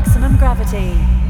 maximum gravity.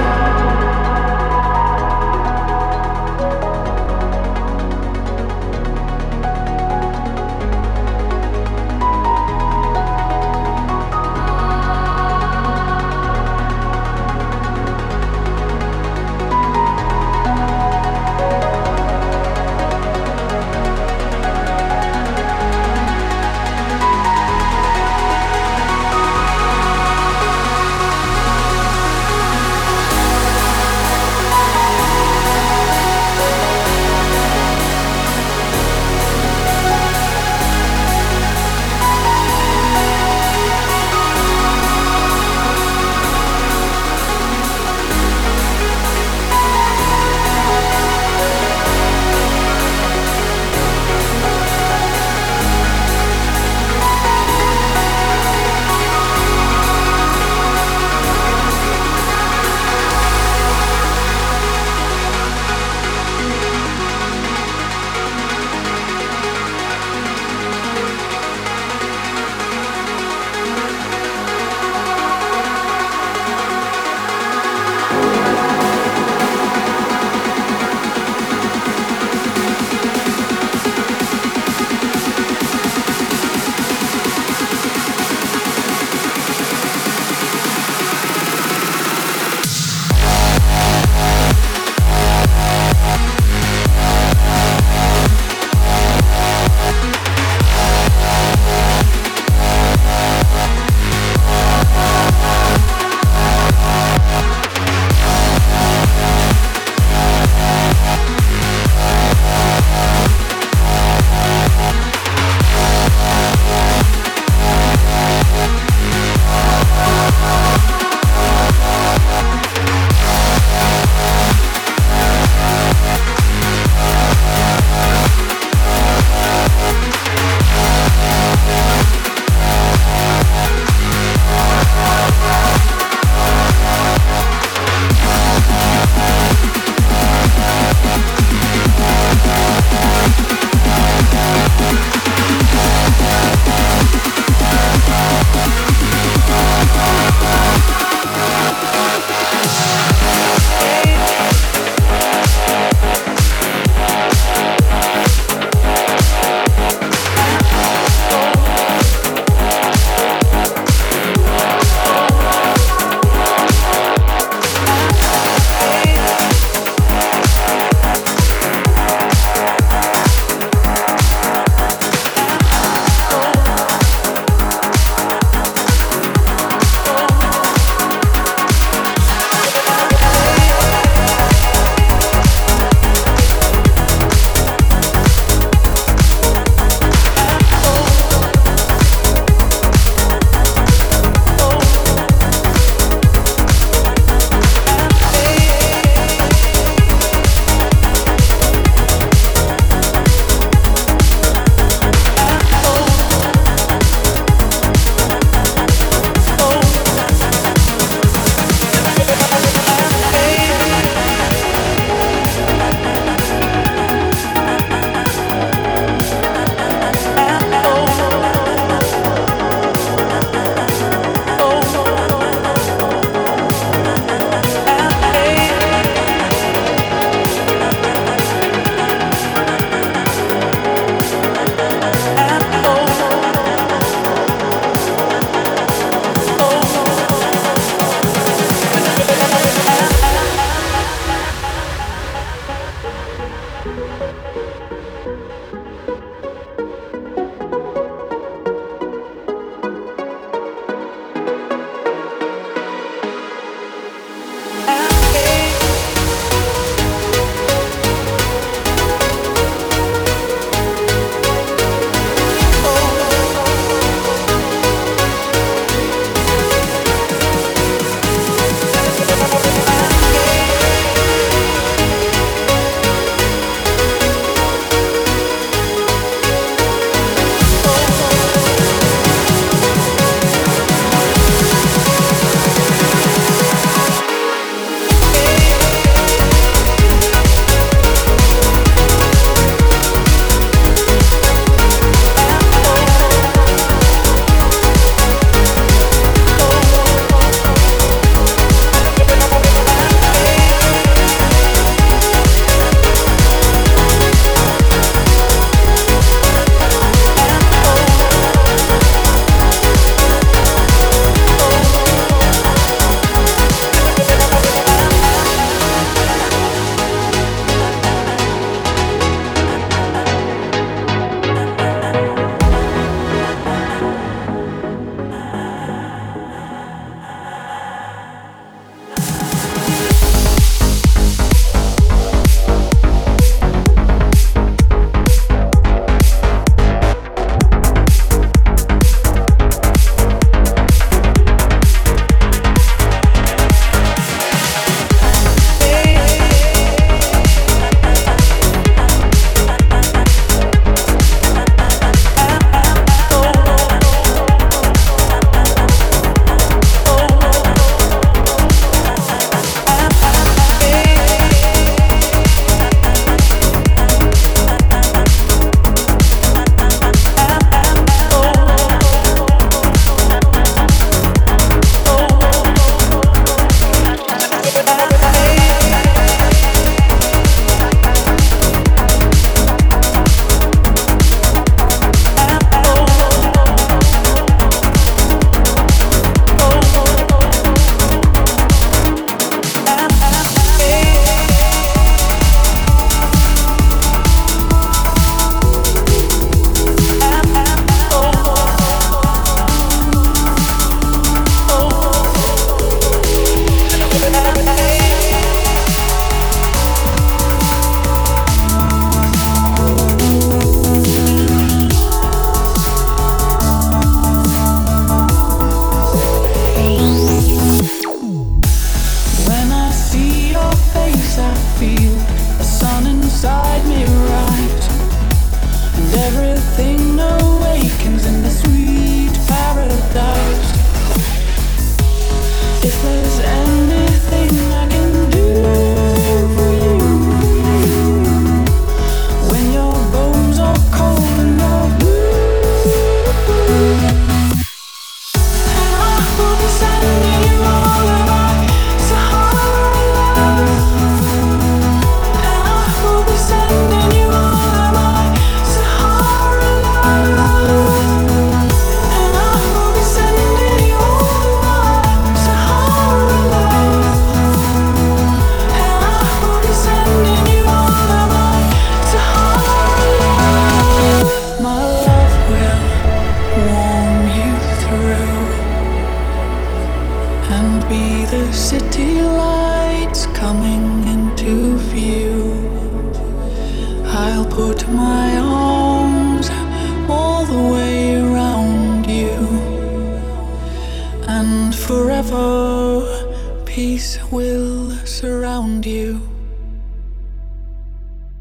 around you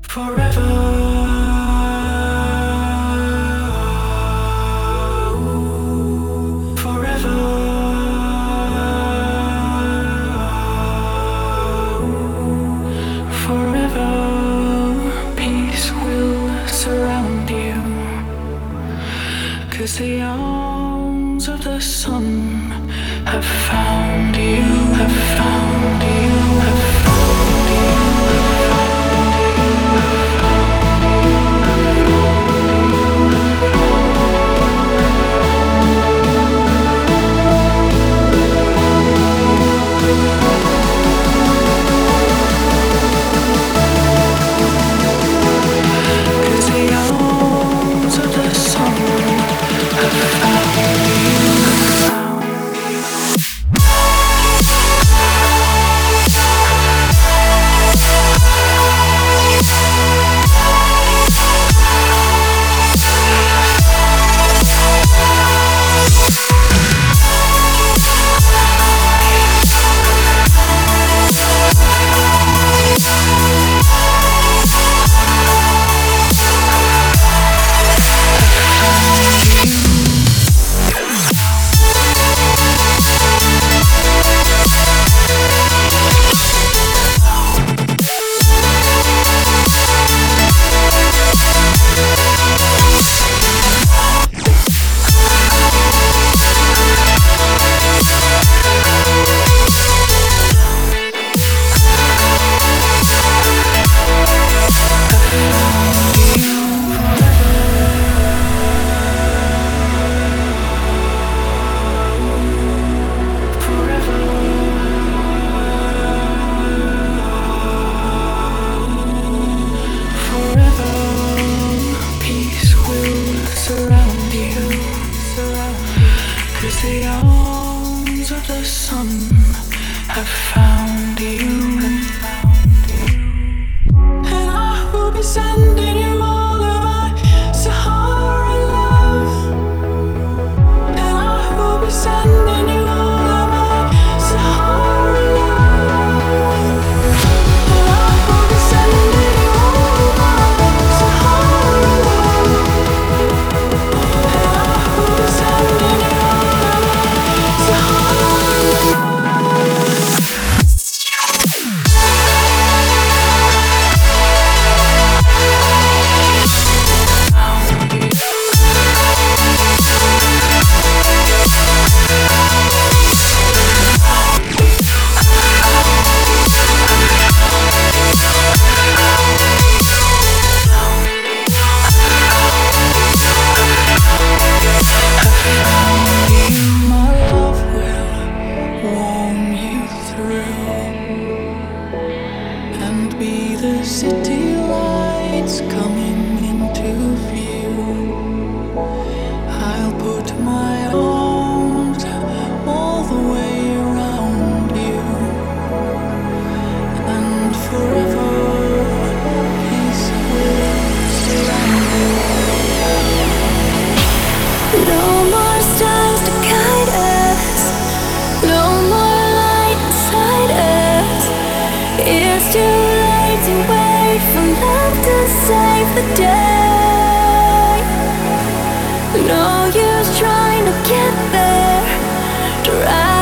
forever. No use trying to get there. drive.